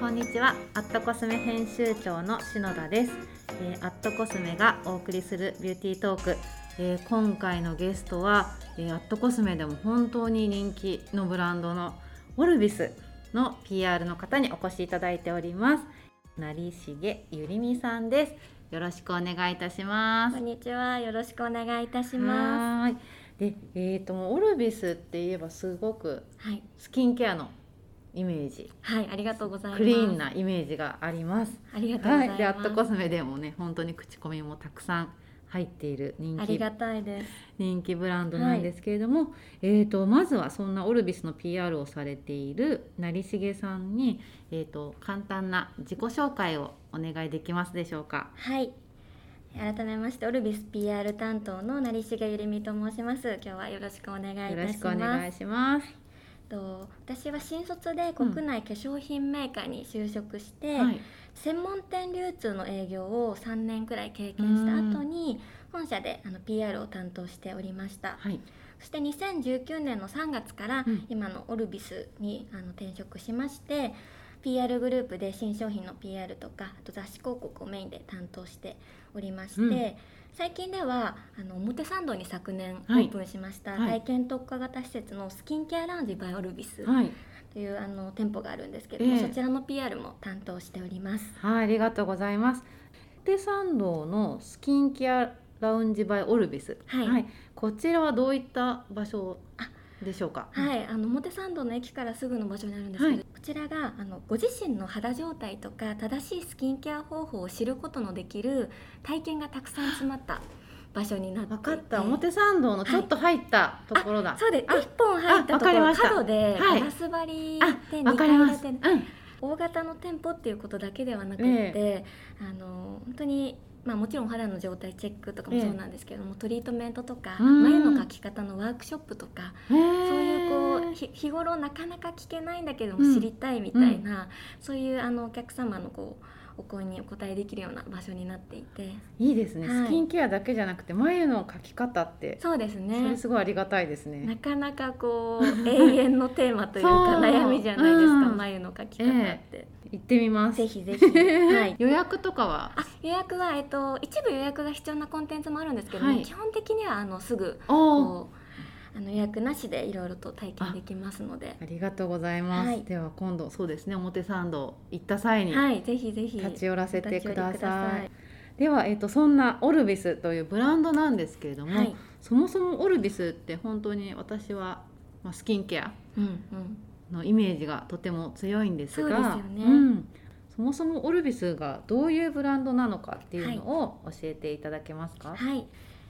こんにちは。アットコスメ編集長の篠田です、えー、アットコスメがお送りするビューティートーク、えー、今回のゲストは、えー、アットコスメでも本当に人気のブランドのオルビスの PR の方にお越しいただいております。成重ゆりみさんです。よろしくお願いいたします。こんにちは。よろしくお願いいたします。でえーと、とオルビスって言えばすごくスキンケアのイメージ。はいありがとうございます。クリーンなイメージがあります。ありがとうございます、はい、でアットコスメでもね本当に口コミもたくさん入っている人気。ありがたいです。人気ブランドなんですけれども、はい、えーと、まずはそんなオルビスの PR をされている成重さんに、えーと、簡単な自己紹介をお願いできますでしょうか。はい。改めましてオルビス PR 担当の成重ゆりみと申します。今日はよろしくお願いいたします。よろしくお願いしますと私は新卒で国内化粧品メーカーに就職して、うんはい、専門店流通の営業を3年くらい経験した後に本社であの PR を担当しておりました、はい、そして2019年の3月から今のオルビスにあの転職しまして PR グループで新商品の PR とかあと雑誌広告をメインで担当しておりまして、うん最近ではあの表参道に昨年オープンしました、はい、体験特化型施設のスキンケアラウンジバイオルビス、とい。うあの店舗があるんですけども、え。ー、そちらの PR も担当しております。はい、ありがとうございます。表参道のスキンケアラウンジバイオルビス、はい、はい、こちらはどういった場所でしょうか？はい、あの表参道の駅からすぐの場所にあるんですけど、はい、こちらがあのご自身の肌状態とか正しいスキンケア方法を知ることのできる体験がたくさん詰まった場所になって分かった。表参道のちょっと入ったところだ、はい、そうで一本入ったところ角でガラス張りで2階建て、うん、大型の店舗っていうことだけではなくて、えー、あの本当にまあ、もちろん肌の状態チェックとかもそうなんですけども、えトリートメントとか眉の描き方のワークショップとか、そういうこう日頃なかなか聞けないんだけども知りたいみたいな、うん、そういうあのお客様のこうお声にお答えできるような場所になっていて。いいですね、はい、スキンケアだけじゃなくて眉の描き方ってそうですね。それすごいありがたいですね。なかなかこう永遠のテーマというか 悩みじゃないですか、うん、眉の描き方って。えー行ってみます。ぜひぜひ。はい。予約とかは？あ、予約はえっと一部予約が必要なコンテンツもあるんですけども、はい、基本的にはあのすぐこうあの予約なしでいろいろと体験できますので。ありがとうございます、はい、では今度そうですね表参道行った際にはいぜひぜひ。立ち寄らせてください。では、えーと、そんなオルビスというブランドなんですけれども、はい、そもそもオルビスって本当に私は、まあ、スキンケアのイメージがとても強いんですが、うん、そもそもオルビスがどういうブランドなのかっていうのを教えていただけますか、はい。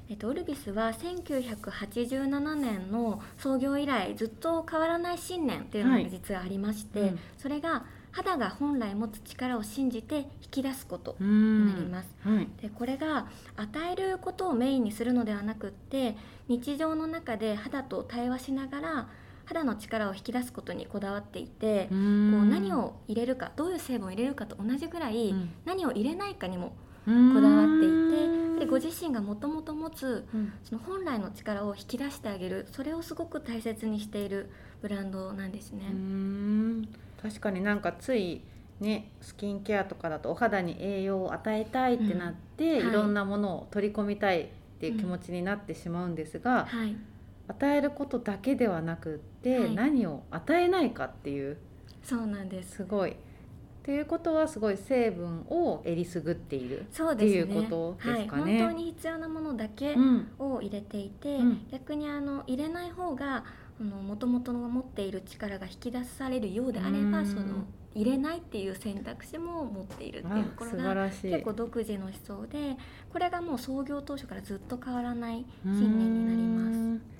えっと、オルビスは1987年の創業以来ずっと変わらない信念というのが実はありまして、はいうん、それが肌が本来持つ力を信じて引き出すことになります。はい、でこれが与えることをメインにするのではなくって日常の中で肌と対話しながら肌の力を引き出すことにこだわっていてこう何を入れるかどういう成分を入れるかと同じぐらい、うん、何を入れないかにもこだわっていてでご自身がもともと持つ、その本来の力を引き出してあげるそれをすごく大切にしているブランドなんですね。確かになんかついね、スキンケアとかだとお肌に栄養を与えたいってなって、うん。はい、いろんなものを取り込みたいっていう気持ちになってしまうんですが、うんはい、与えることだけではなくって、はい、何を与えないかっていう。そうなんです。すごい。っていうことはすごい成分をえりすぐっているっていうことですかね。はい、本当に必要なものだけを入れていて、うん、逆にあの入れない方がもともと持っている力が引き出されるようであればその入れないっていう選択肢も持っているっていうところが結構独自の思想でこれがもう創業当初からずっと変わらない信念になります。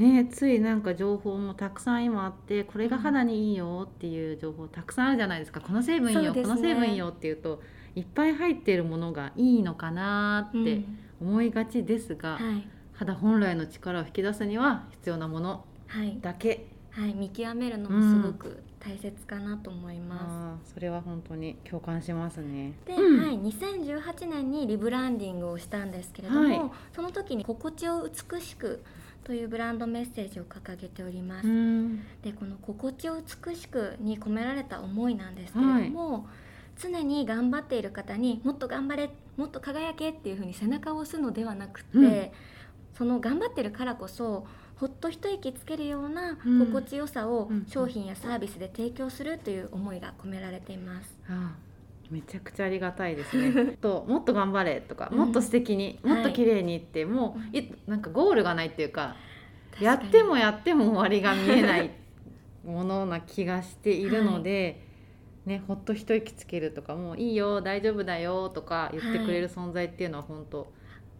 ね、ついなんか情報もたくさん今あってこれが肌にいいよっていう情報たくさんあるじゃないですか。この成分いいよ、ね、この成分いいよっていうといっぱい入っているものがいいのかなって思いがちですが、うんはい、肌本来の力を引き出すには必要なものだけ、はい、はい、見極めるのもすごく大切かなと思います。それは本当に共感しますね。で、うん、はい、2018年にリブランディングをしたんですけれども、はい、その時に心地を美しくというブランドメッセージを掲げております。で、この心地を美しくに込められた思いなんですけれども。はい常に頑張っている方にもっと頑張れもっと輝けっていうふうに背中を押すのではなくて、うん、その頑張ってるからこそほっと一息つけるような心地よさを商品やサービスで提供するという思いが込められています。ああめちゃくちゃありがたいですね。ともっと頑張れとか、もっと素敵に、もっと綺麗にって、もういなんかゴールがないっていうかやってもやっても終わりが見えないものな気がしているので。ね、ほっと一息つけるとかもういいよ大丈夫だよとか言ってくれる存在っていうのは本当、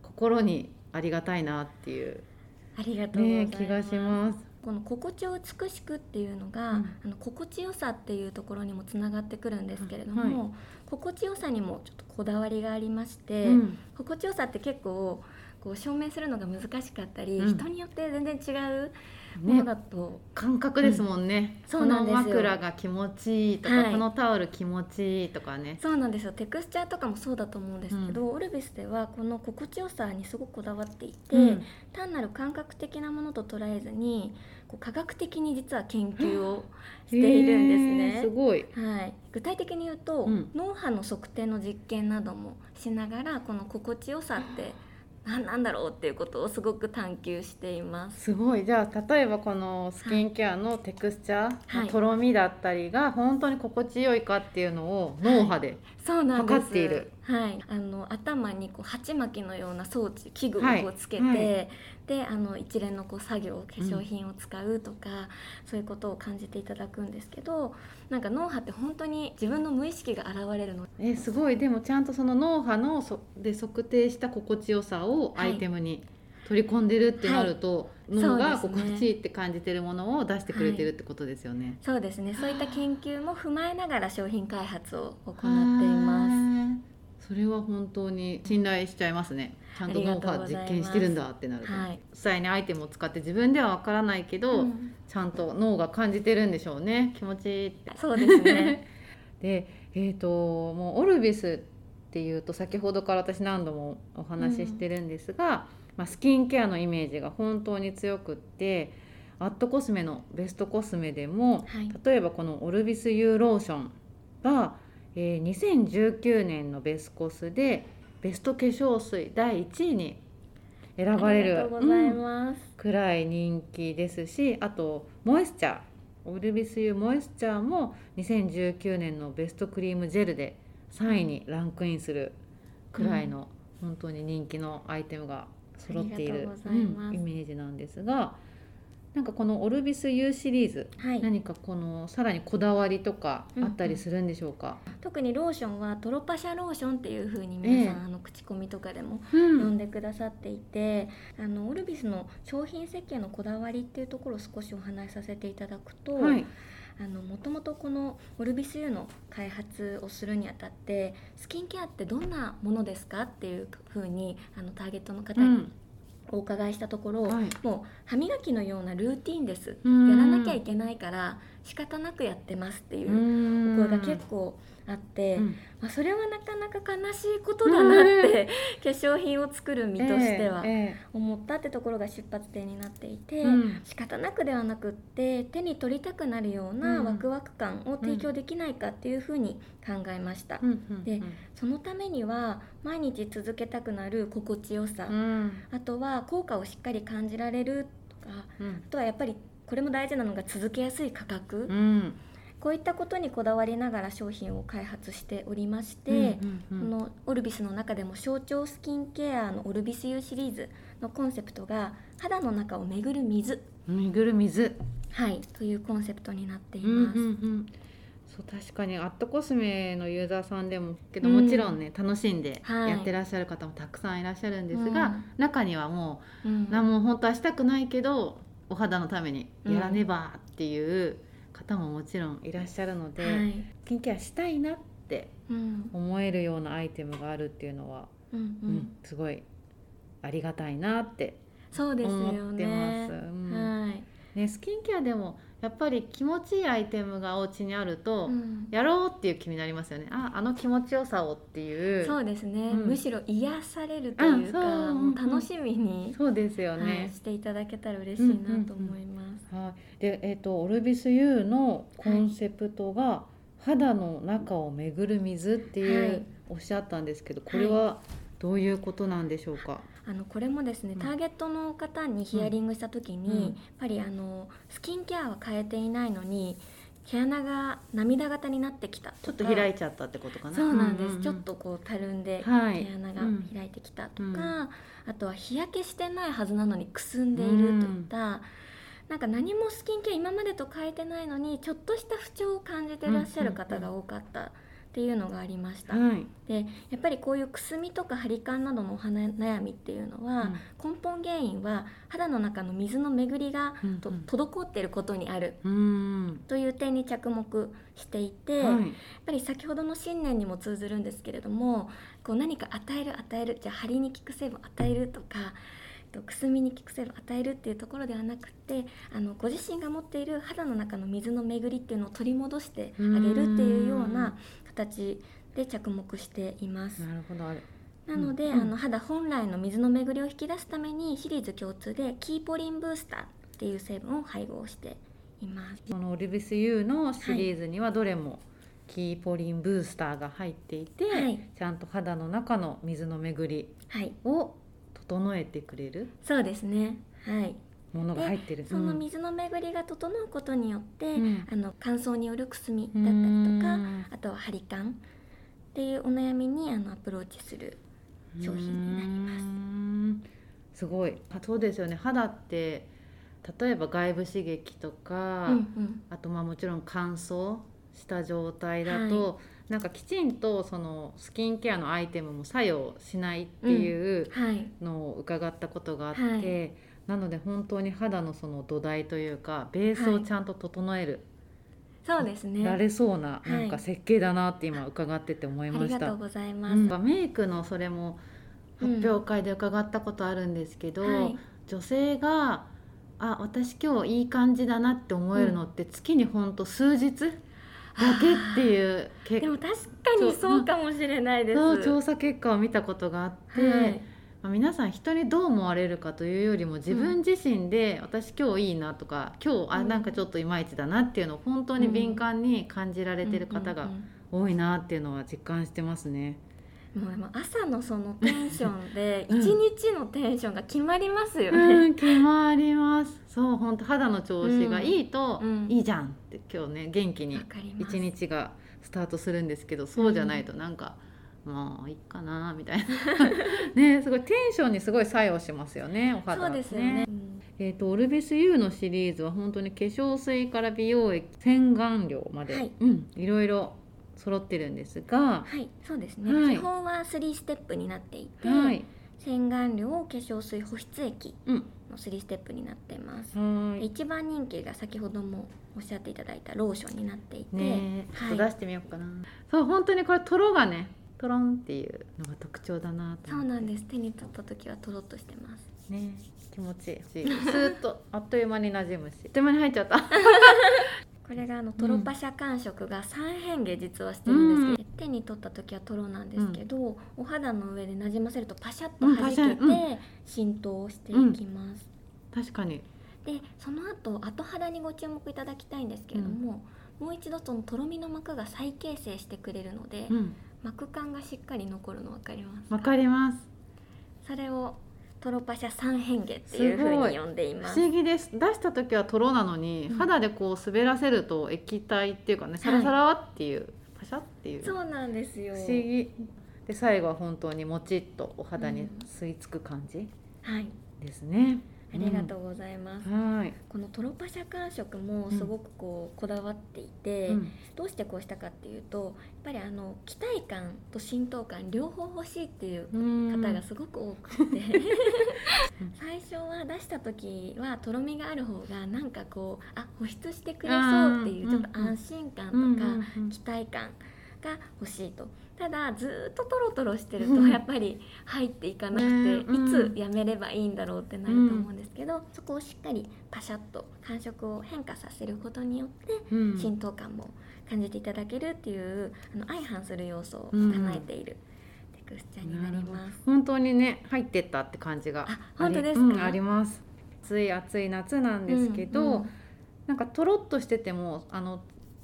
心にありがたいなっていうありがとうね、気がします。この心地を美しくっていうのが、うん、あの心地よさっていうところにもつながってくるんですけれども、はい、心地よさにもちょっとこだわりがありまして、うん、心地よさって結構こう証明するのが難しかったり、うん、人によって全然違うものだと、ね、感覚ですもんね、うん、そうなんです枕が気持ちいいとか、はい、このタオル気持ちいいとかね。そうなんですよ。テクスチャーとかもそうだと思うんですけど、うん、オルビスではこの心地よさにすごくこだわっていて、うん、単なる感覚的なものと捉えずにこう科学的に実は研究をしているんですね。すごい、はい、具体的に言うと、脳波の測定の実験などもしながらこの心地よさって何なんだろうっていうことをすごく探求しています。すごい。じゃあ例えばこのスキンケアのテクスチャー、はい、とろみだったりが本当に心地よいかっていうのを脳波で測っている、はい、あの頭にこう鉢巻きのような装置器具をつけて、はいはいであの一連のこう作業化粧品を使うとか、うん、そういうことを感じていただくんですけどなんか脳波って本当に自分の無意識が現れるの。えすごい。でもちゃんとその脳波のそで測定した心地よさをアイテムに取り込んでるってなると、はい。脳が心地いいって感じてるものを出してくれてるってことですよね、はい、そうですね。そういった研究も踏まえながら商品開発を行っています。それは本当に信頼しちゃいますねちゃんと脳波実験してるんだってなると、はい、実際にアイテムを使って自分ではわからないけど、うん、ちゃんと脳が感じてるんでしょうね。気持ちいいって。そうですね。でえっ、ー、ともうオルビスっていうと先ほどから私何度もお話ししてるんですが、うん、まあ、スキンケアのイメージが本当に強くってアットコスメのベストコスメでも、はい、例えばこのオルビス U ローションがえー、2019年のベスコスでベスト化粧水第1位に選ばれるくらい人気ですしあとモイスチャーオルビスユモイスチャーも2019年のベストクリームジェルで3位にランクインするくらいの本当に人気のアイテムが揃っている、うん、イメージなんですが。なんかこのオルビス U シリーズ、はい、何かこのさらにこだわりとかあったりするんでしょうか、うんうん、特にローションはトロパシャローションっていうふうに皆さん、えー、あの口コミとかでも呼んでくださっていて、うん、あのオルビスの商品設計のこだわりっていうところを少しお話しさせていただくと、はい、あのもともとこのオルビス U の開発をするにあたってスキンケアってどんなものですかっていうふうにあのターゲットの方にお伺いしたところ、はい、もう歯磨きのようなルーティンです。やらなきゃいけないから仕方なくやってますっていうお声が結構あって、うん、まあ、それはなかなか悲しいことだなって 化粧品を作る身としては思ったってところが出発点になっていて、うん、仕方なくではなくって手に取りたくなるようなワクワク感を提供できないかっていうふうに考えました。でそのためには毎日続けたくなる心地よさ、うん、あとは効果をしっかり感じられるとか、あとはやっぱりこれも大事なのが続けやすい価格。こういったことにこだわりながら商品を開発しておりまして、このオルビスの中でも象徴スキンケアのオルビス U シリーズのコンセプトが肌の中を巡る水。巡る水。はいというコンセプトになっています、うんうんうん。そう確かにアットコスメのユーザーさんでもけどもちろんね、うん、楽しんでやってらっしゃる方もたくさんいらっしゃるんですが、中にはもう、うん、何も本当はしたくないけどお肌のためにやらねばっていう、方ももちろんいらっしゃるので、はい、スキンケアしたいなって思えるようなアイテムがあるっていうのは、うん、うん、すごいありがたいなって思ってます。はい。ね、スキンケアでもやっぱり気持ちいいアイテムがお家にあると、うん、やろうっていう気になりますよね。ああの気持ちよさをっていう。そうですね、うん、むしろ癒されるというか、う楽しみにそうですよね、はい、していただけたら嬉しいなと思います、うんうんうん、はい、でえっ、ー、とオルビス U のコンセプトが、はい、肌の中を巡る水っていう、はい、おっしゃったんですけどこれはどういうことなんでしょうか、あのこれもですね、ターゲットの方にヒアリングした時に、うん、やっぱりあのスキンケアは変えていないのに毛穴が涙型になってきたちょっと開いちゃったってことかな？そうなんです、うん。うんうん、ちょっとこうたるんで毛穴が開いてきたとか、うん、あとは日焼けしてないはずなのにくすんでいるといった、うん、なんか何もスキンケア今までと変えてないのにちょっとした不調を感じてらっしゃる方が多かった。うんうんうんっていうのがありました、はい、でやっぱりこういうくすみとか張り感などのお花悩みっていうのは、うん、根本原因は肌の中の水の巡りがと、うんうん、滞っていることにある。という点に着目していて、はい、やっぱり先ほどの信念にも通ずるんですけれどもこう何か与える与えるじゃあ張りに効く成分与えるとかとくすみに効く成分を与えるっていうところではなくてあのご自身が持っている肌の中の水の巡りっていうのを取り戻してあげるっていうような形で着目しています。なるほど。なので、うん、あの肌本来の水の巡りを引き出すためにシリーズ共通でキーポリンブースターっていう成分を配合しています。このオリビス U のシリーズにはどれも、キーポリンブースターが入っていて、はい、ちゃんと肌の中の水の巡りを整えてくれる、そうですね。はい。ものが入ってる。その水の巡りが整うことによって、うん、あの乾燥によるくすみだったりとかあとは張り感っていうお悩みにあのアプローチする商品になります。すごい。そうですよね。肌って例えば外部刺激とか、うんうん、あとまあもちろん乾燥した状態だと、はいなんかきちんとそのスキンケアのアイテムも作用しないっていうのを伺ったことがあって、はい、なので本当に肌のその土台というかベースをちゃんと整える、はい、そうですね。られそうななんか設計だなって今伺ってて思いました。ありがとうございます、うん、メイクのそれも発表会で伺ったことあるんですけど、うんはい、女性があ私今日いい感じだなって思えるのって月にほんと数日、だけっていうでも確かにそうかもしれないです。調査結果を見たことがあって、はい、まあ、皆さん人にどう思われるかというよりも自分自身で、私今日いいなとか今日あなんかちょっといまいちだなっていうのを本当に敏感に感じられてる方が多いなっていうのは実感してますね。もう朝のそのテンションで一日のテンションが決まりますよね。うん、決まります。そう本当肌の調子がいいと、いいじゃんって今日ね元気に一日がスタートするんですけどそうじゃないとなんか、もういいかなみたいな。ねすごいテンションにすごい作用しますよねお肌そうですよね。えーと、オルビス U のシリーズは本当に化粧水から美容液洗顔料まで、はい、うん、いろいろ揃ってるんですがはいそうですね、はい、基本は3ステップになっていて、はい、洗顔料化粧水保湿液の3ステップになってます、うん、一番人気が先ほどもおっしゃっていただいたローションになっていて、ね、ちょっと出してみようかな、はい、そう本当にこれとろがねとろんっていうのが特徴だなそうなんです。手に取った時はとろっとしてます。ね気持ちいい。し スーッとあっという間に馴染むし。あっという間に入っちゃった これがあのトロパ社感触が3変化実はしてるんですけど、うん、手に取った時はトロなんですけど、うん、お肌の上でなじませるとパシャッと弾けて浸透していきます、うん、確かに。でその後後肌にご注目いただきたいんですけれども、もう一度そのとろみの膜が再形成してくれるので、膜感がしっかり残るの分かりますわかります。それをトロパシャ三変化っていう風に呼んでいます。不思議です。出した時はトロなのに、うん、肌でこう滑らせると液体っていうかねサラサラっていう、はい、パシャっていう。そうなんですよ。不思議。で最後は本当にもちっとお肌に吸い付く感じ、うん、はい。ですね、ありがとうございます。はい、このトロパ社感触もすごくこうこだわっていて、うん、どうしてこうしたかっていうとやっぱりあの期待感と浸透感両方欲しいっていう方がすごく多くて。最初は出した時はとろみがある方がなんかこうあ保湿してくれそうっていうちょっと安心感とか期待感が欲しいとただずっとトロトロしてるとやっぱり入っていかなくて、いつやめればいいんだろうってなると思うんですけど、うん、そこをしっかりパシャッと感触を変化させることによって浸透感も感じていただけるっていうあの相反する要素を叶えている。テクスチャーになります。本当にね入ってったって感じがあ本当ですか、あります。暑い暑い夏なんですけど、なんかとろっとしててもあの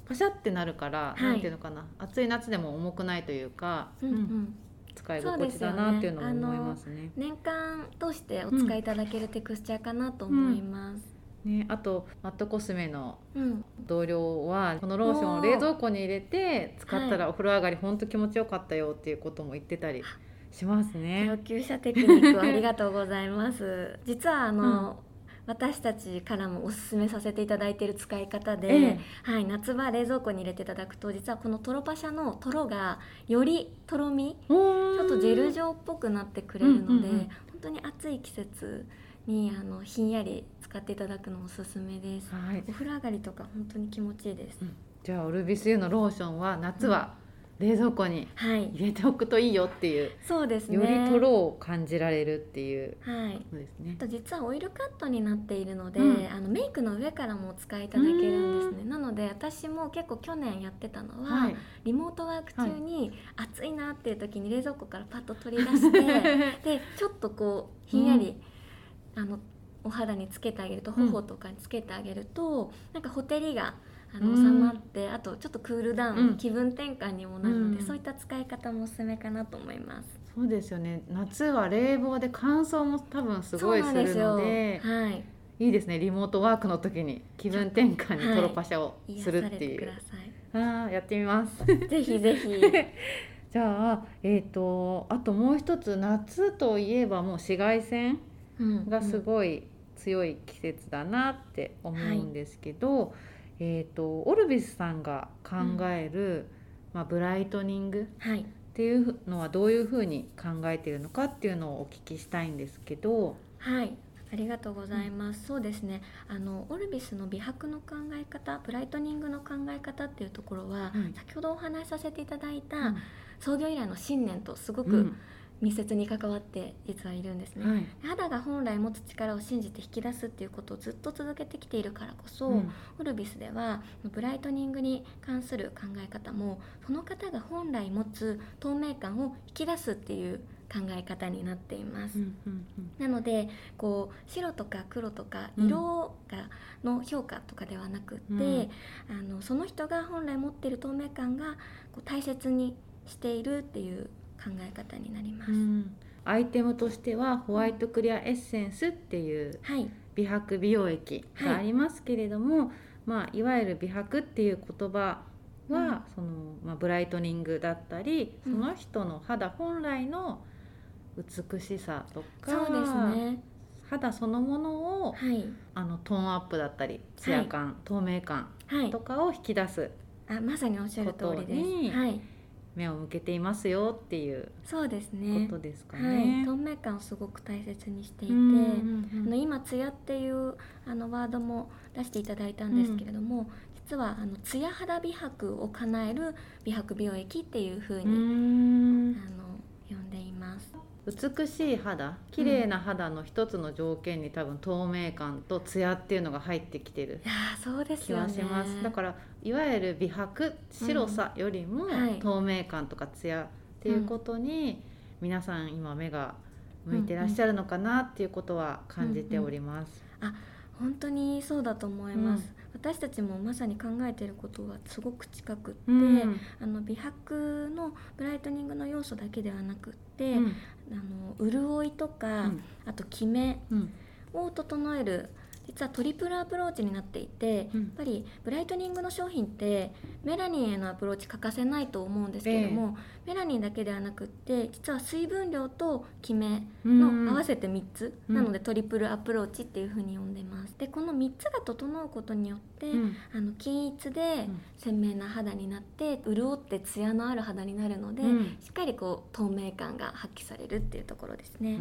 パシャってなるから、はい、なんていうのかな。暑い夏でも重くないというか、うん、うん、使い心地だなっていうのも思いますね、ね、年間通してお使いいただけるテクスチャーかなと思います、うん、ね、あとマットコスメの同僚は、このローションを冷蔵庫に入れて使ったらお風呂上がり本当気持ちよかったよっていうことも言ってたりしますね。上級者テクニックありがとうございます。実はあの、私たちからもおすすめさせていただいている使い方で、ええ、はい、夏場冷蔵庫に入れていただくと実はこのトロパシャのトロがよりとろみちょっとジェル状っぽくなってくれるので、うんうん。うん、本当に暑い季節にあのひんやり使っていただくのおすすめです、はい、お風呂上がりとか本当に気持ちいいです、うん、じゃあオルビスユのローションは夏は、うん冷蔵庫に入れておくといいよっていう、はい、そうですね。よりとろを感じられるっていうそうですね、と実はオイルカットになっているので、うん、あのメイクの上からもお使いいただけるんですね。なので私も結構去年やってたのは、はい、リモートワーク中に暑いなっていう時に冷蔵庫からパッと取り出して でちょっとこうひんやり、うん、あのお肌につけてあげると頬とかにつけてあげると、うん、なんかほてりがあの収まってあとちょっとクールダウン、うん、気分転換にもなるので、うん、そういった使い方もおすすめかなと思います。そうですよね。夏は冷房で乾燥も多分すごいするのではい。いいですね。リモートワークの時に気分転換にトロパシャをするっていう、はい、あやってみます。ぜひぜひ。じゃあえっ、ー、とあともう一つ夏といえばもう紫外線がすごい強い季節だなって思うんですけど、はいえーと、オルビスさんが考える、うん、まあ、ブライトニングっていうのはどういうふうに考えているのかっていうのをお聞きしたいんですけど。はいありがとうございます。うん、そうですね。あのオルビスの美白の考え方、ブライトニングの考え方っていうところは、うん、先ほどお話しさせていただいた、創業以来の信念とすごく密接に関わって実はいるんですね、はい、肌が本来持つ力を信じて引き出すっていうことをずっと続けてきているからこそ、うん、オルビスではブライトニングに関する考え方もその方が本来持つ透明感を引き出すっていう考え方になっています、うんうんうん、なのでこう白とか黒とか色が、の評価とかではなくって、うん、あのその人が本来持っている透明感がこう大切にしているっていう考え方になります、うん、アイテムとしてはホワイトクリアエッセンスっていう美白美容液がありますけれども、はい、まあ、いわゆる美白っていう言葉は、うん、そのまあ、ブライトニングだったりその人の肌本来の美しさとか、そうですね。肌そのものを、はい、あのトーンアップだったりツヤ感、はい、透明感とかを引き出す、あまさにおっしゃる通りです。はい目を向けていますよっていうそうですね。ことですかね、はい、透明感をすごく大切にしていて、うんうんうん、あの今ツヤっていうあのワードも出していただいたんですけれども、うん、実はあのツヤ肌美白を叶える美白美容液っていうふうにあの呼んでいます美しい肌綺麗な肌の一つの条件に多分透明感とツヤっていうのが入ってきてる気はします、ね、だからいわゆる美白白さよりも透明感とかツヤっていうことに皆さん今目が向いてらっしゃるのかなっていうことは感じております。うんうん、あ本当にそうだと思います、うん、私たちもまさに考えていることはすごく近くって、うん、あの美白のブライトニングの要素だけではなくって、うん、あの潤いとか、あとキメを整える実はトリプルアプローチになっていて、うん、やっぱりブライトニングの商品ってメラニンへのアプローチ欠かせないと思うんですけれども、えー、メラニンだけではなくって実は水分量とキメの合わせて3つ、なのでトリプルアプローチっていうふうに呼んでます。でこの3つが整うことによって、うん、あの均一で鮮明な肌になって潤ってツヤのある肌になるので、うん、しっかりこう透明感が発揮されるっていうところですね、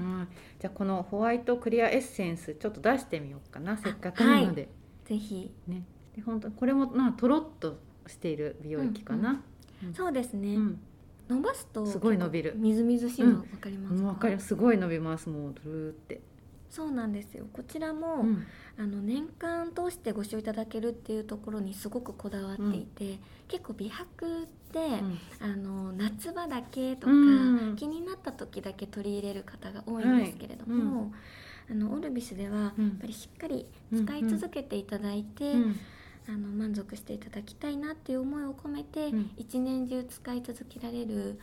じゃあこのホワイトクリアエッセンスちょっと出してみようかなせっかくなので、はい、ぜひ。ね。で本当これもまあとろっとしている美容液かな、うん。うん、そうですね、うん、伸ばすとすごい伸びる。みずみずしいの分かりますか、わかりますすごい伸びます。もうドゥルーって、そうなんですよ。こちらも、うん。あの年間通してご使用いただけるっていうところにすごくこだわっていて、結構美白って、あの夏場だけとか、うん。気になった時だけ取り入れる方が多いんですけれども、はいあのオルビスではやうん。っぱりしっかり使い続けていただいて、うんあの満足していただきたいなっていう思いを込めて、うん。一年中使い続けられる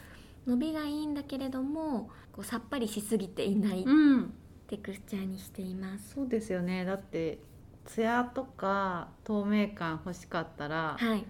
伸びがいいんだけれどもこうさっぱりしすぎていないうん。テクスチャーにしています。そうですよね。だってツヤとか透明感欲しかったらはい。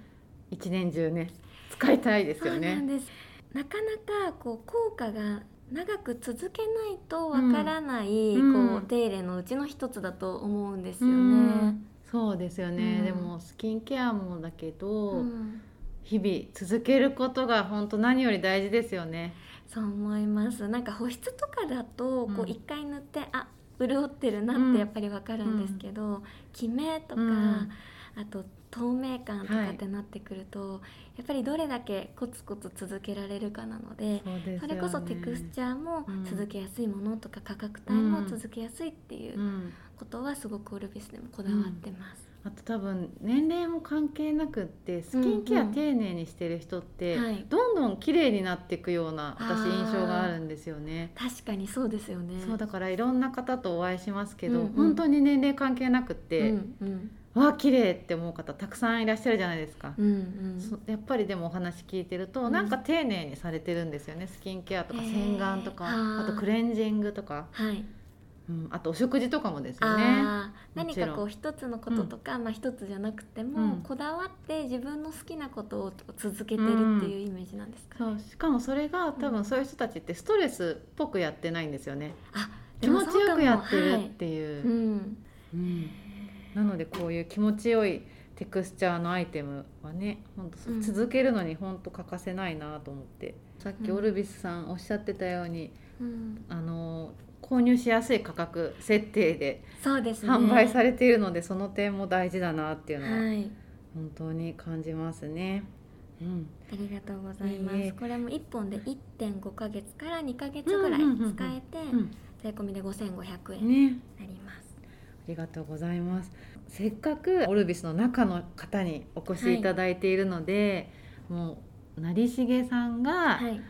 一年中ね使いたいですよそうなんねです。なかなかこう効果が長く続けないとわからない、うん。こう手入れのうちの一つだと思うんですうよね。ん。そうですよね、うん。でもスキンケアもだけど、うん。日々続けることが本当何より大事ですよね。そう思います。なんか保湿とかだとうん。こう一回塗って、あ潤ってるなうん。ってやっぱりわかるんですけど、キメとか、うん。あと透明感とかってなってくると、やっぱりどれだけコツコツ続けられるかなのでね。それこそテクスチャーもうん続けやすいものとか価格帯も続けやすいっていううんことはすごくオルビスでもこだわってます。あと多分年齢も関係なくってスキンケアうんうん丁寧にしてる人って、はい。どんどん綺麗になっていくような私印象があるんですよね。確かにそうですよね。そうだからいろんな方とお会いしますけど、うんうん。本当に年齢関係なくって、うんうん。わあ綺麗って思う方たくさんいらっしゃるじゃないですか。うんうん。そやっぱりでもお話聞いてると、うん。なんか丁寧にされてるんですよね。スキンケアとか洗顔とかあー。あとクレンジングとか、はい。うん、あとお食事とかもですよね。何かこう一つのこととか、まあ一つじゃなくても、うん。こだわって自分の好きなことを続けてるっていうイメージなんですか、そう。しかもそれが多分そういう人たちってストレスっぽくやってないんですよね。あ気持ちよくやってるっはいてい。う、うん、うん。なのでこういう気持ちよいテクスチャーのアイテムはね本当うん。続けるのに本当欠かせないなと思って、さっきうん。オルビスさんおっしゃってたように、うん、あの購入しやすい価格設定で販売されているので、その点も大事だなっていうのははい。本当に感じますね。うん、ありがとうございます、いえいえ。これも1本で1.5ヶ月から2ヶ月ぐらい使えて、うん。税込みで5500円にね。なります、ありがとうございます。せっかくオルビスの中の方にお越しいただいているので、もう成重さんがはい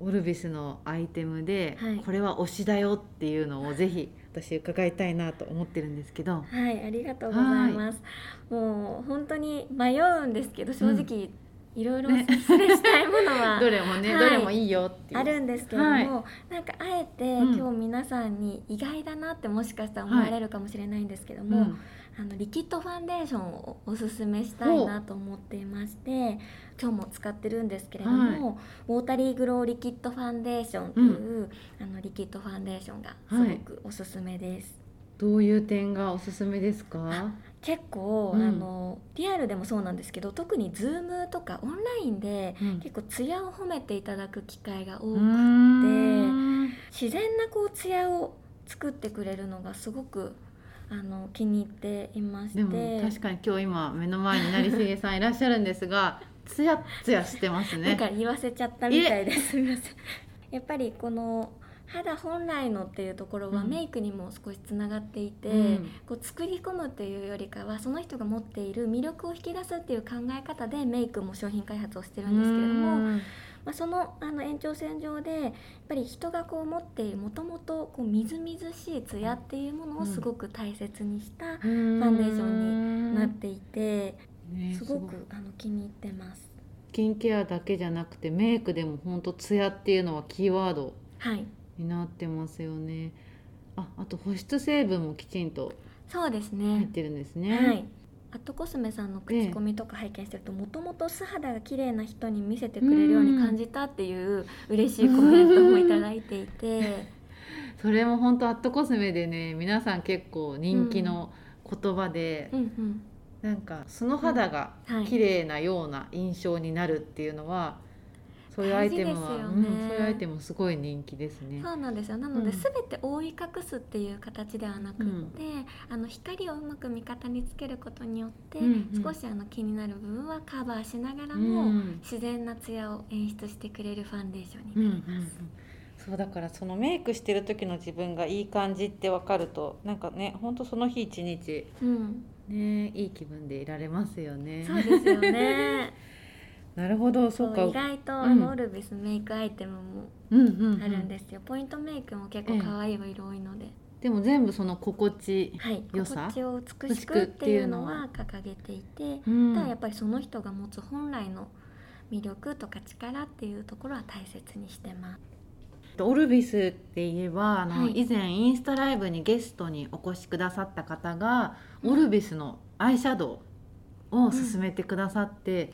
オルビスのアイテムで、はいこれは推しだよっていうのをぜひ私伺いたいなと思ってるんですけど。はい、ありがとうございます。もう本当に迷うんですけど、正直、いろいろおねすすめしたいものは どれもね、はい。どれもいいよっていう。あるんですけれども、はい。なんかあえて、うん。今日皆さんに意外だなってもしかしたら思われるかもしれないんですけども、うん。あのリキッドファンデーションをおすすめしたいなと思っていまして今日も使ってるんですけれども、ウォータリーグローリキッドファンデーションという、あのリキッドファンデーションがすごくおすすめです。どういう点がおすすめですか？結構、うん。あのリアルでもそうなんですけど特に Zoom とかオンラインでうん。結構ツヤを褒めていただく機会が多うく、ーん。自然なこうツヤを作ってくれるのがすごくあの気に入っていまして。でも確かに今日今目の前に成重さんいらっしゃるんですが、つやつやしてますね。なんか言わせちゃったみたいですすみません。やっぱりこの肌本来のっていうところはうん。メイクにも少しつながっていて、うん。こう作り込むっていうよりかはその人が持っている魅力を引き出すっていう考え方でメイクも商品開発をしてるんですけれども、うん。まあ、そのあの延長線上でやっぱり人がこう持っているもともとこうみずみずしいツヤっていうものをすごく大切にしたファンデーションになっていて、ねすごすく。あの気に入ってます。スキンケアだけじゃなくてメイクでも本当ツヤっていうのはキーワード。はいになってますよね。あ、あと保湿成分もきちんとそうです入ねってるんですね。はい。アットコスメさんの口コミとか拝見してるともともと素肌が綺麗な人に見せてくれるように感じたっていう嬉しいコメントもいただいていて それも本当アットコスメでね皆さん結構人気の言葉で、うんうんなんか素の肌がはい綺麗なような印象になるっていうのは、そういうアイテムは、ねうん、そういうアイテムすごい人気ですね。そうなんですよ。なので、すべ、て覆い隠すっていう形ではなくて、うん、あの光をうまく味方につけることによって、うんうん、少しあの気になる部分はカバーしながらも、自然なツヤを演出してくれるファンデーションになります。うんうんうん。そうだからそのメイクしてる時の自分がいい感じって分かるとなんかねほんとその日一日、うん、ねいい気分でいられますよね。そうですよね なるほどそうか。意外とあの、オルビスメイクアイテムもあるんですよ、ポイントメイクも結構可愛い色多いので、でも全部その心地良さ、はい、心地を美しくっていうのは掲げていて、うん、ただやっぱりその人が持つ本来の魅力とか力っていうところは大切にしてます。オルビスって言えばあの、はい、以前インスタライブにゲストにお越しくださった方が、うん、オルビスのアイシャドウを勧めてくださって、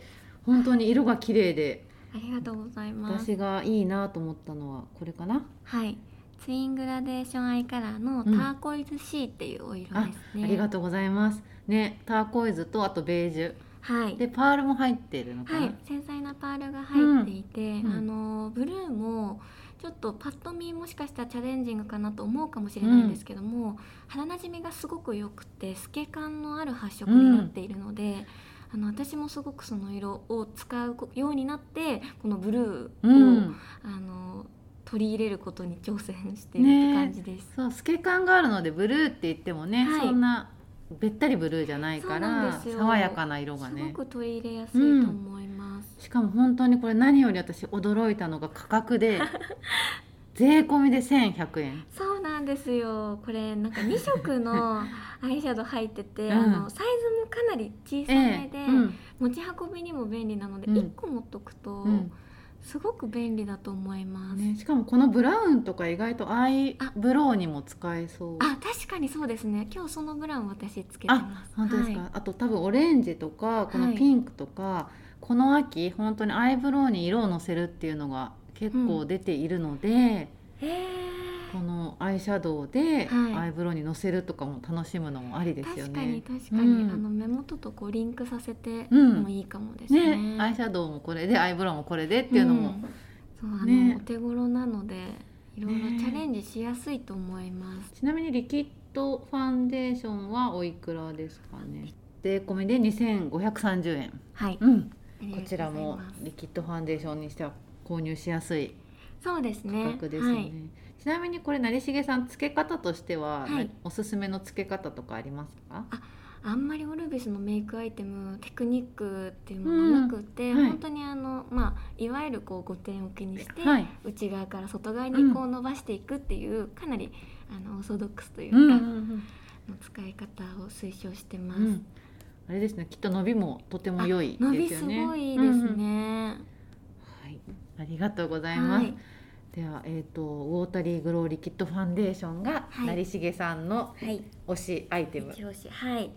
本当に色が綺麗で。ありがとうございます。私がいいなと思ったのはこれかな。はい。ツイングラデーションアイカラーのターコイズ C っていうお色ですね、うん、ありがとうございます。ねターコイズとあとベージュ。はい、でパールも入ってるのかな、はい、繊細なパールが入っていて、うん、あのブルーもちょっとパッと見もしかしたらチャレンジングかなと思うかもしれないんですけども、うん、肌なじみがすごく良くて透け感のある発色になっているので、あの私もすごくその色を使うようになってこのブルーを、うん、あの取り入れることに挑戦しているって感じです。ね、そう透け感があるのでブルーって言ってもね、はい、そんなべったりブルーじゃないから爽やかな色がね。すごく取り入れやすいと思います、うん、しかも本当にこれ何より私驚いたのが価格で 税込みで1100円。そうなんですよ。これなんか2色の アイシャドウ入ってて、うん、あのサイズもかなり小さめで、えーうん、持ち運びにも便利なので、うん、1個持っとくと、すごく便利だと思います、ね、しかもこのブラウンとか意外とアイブロウにも使えそう。あ確かにそうですね。今日そのブラウン私つけてます。本当ですか、はい、あと多分オレンジとかこのピンクとか、はい、この秋本当にアイブロウに色をのせるっていうのが結構出ているので、このアイシャドウでアイブロウにのせるとかも楽しむのもありですよね。確かに確かに、うん、あの目元とこうリンクさせてもいいかもですね。ね、アイシャドウもこれでアイブロウもこれでっていうのも、うん、そうあの、ね、お手頃なのでいろいろチャレンジしやすいと思います、ね、ちなみにリキッドファンデーションはおいくらですかね税込みで2530円はい、うん、こちらもリキッドファンデーションにしては購入しやすいそうですね。価格ですよね、はい。ちなみにこれ成重さんつけ方としては、はい、おすすめのつけ方とかありますか？ああんまりオルビスのメイクアイテムテクニックっていうものなくて、うん。はい、本当にあの、まあ、いわゆるこう5点置きにして、はい、内側から外側にこう伸ばしていくっていう、うん、かなりあのオーソドックスというか、うんうんうん、の使い方を推奨してます。うん、あれですねきっと伸びもとても良いですよね。伸びすごいですね、はい。ありがとうございます。はい。では、えーと、ウォータリーグローリキッドファンデーションが、はい、成重さんの推しアイテム、はい、はい。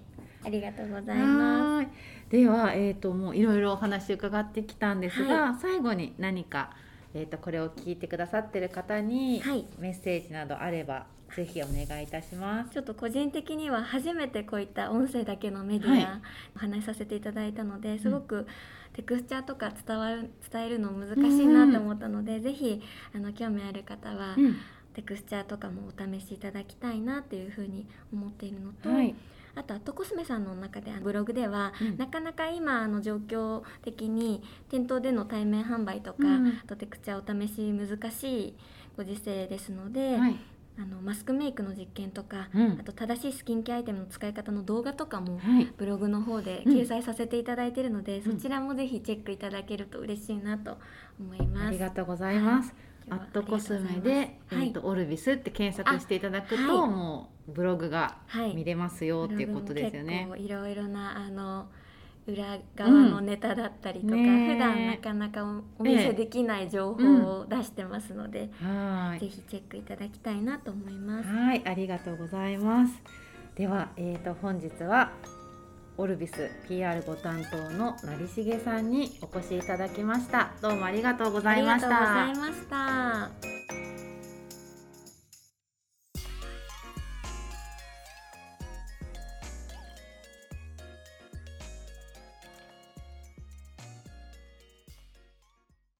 ありがとうございます。では、えーと、もういろいろお話伺ってきたんですが、はい、最後に何か、えーと、これを聞いてくださってる方にメッセージなどあれば、ぜひお願いいたします。ちょっと個人的には初めてこういった音声だけのメディア、お話しさせていただいたのですごく、うんテクスチャーとか伝わる伝えるの難しいなと思ったので、うん、ぜひあの興味ある方は、うん、テクスチャーとかもお試しいただきたいなっていうふうに思っているのと。はい。あとアットコスメさんの中でブログでは、うん、なかなか今の状況的に店頭での対面販売とか、うん、あとテクチャーお試し難しいご時世ですので、はい、あのマスクメイクの実験とか、うん、あと正しいスキンケアアイテムの使い方の動画とかも、はい、ブログの方で掲載させていただいているので、うん、そちらもぜひチェックいただけると嬉しいなと思います。ありがとうございます。はい、アットコスメで、えーと、オルビスって検索していただくと、はい、もうブログが見れますよ、っていうことですよね。いろいろなあの裏側のネタだったりとか、うんね、普段なかなかお見せできない情報を出してますので、えぜひチェックいただきたいなと思います。はい、ありがとうございます。では、えっ、ー、と本日はオルビス PR ご担当の成重さんにお越しいただきました。どうもありがとうございました。ありがとうございました。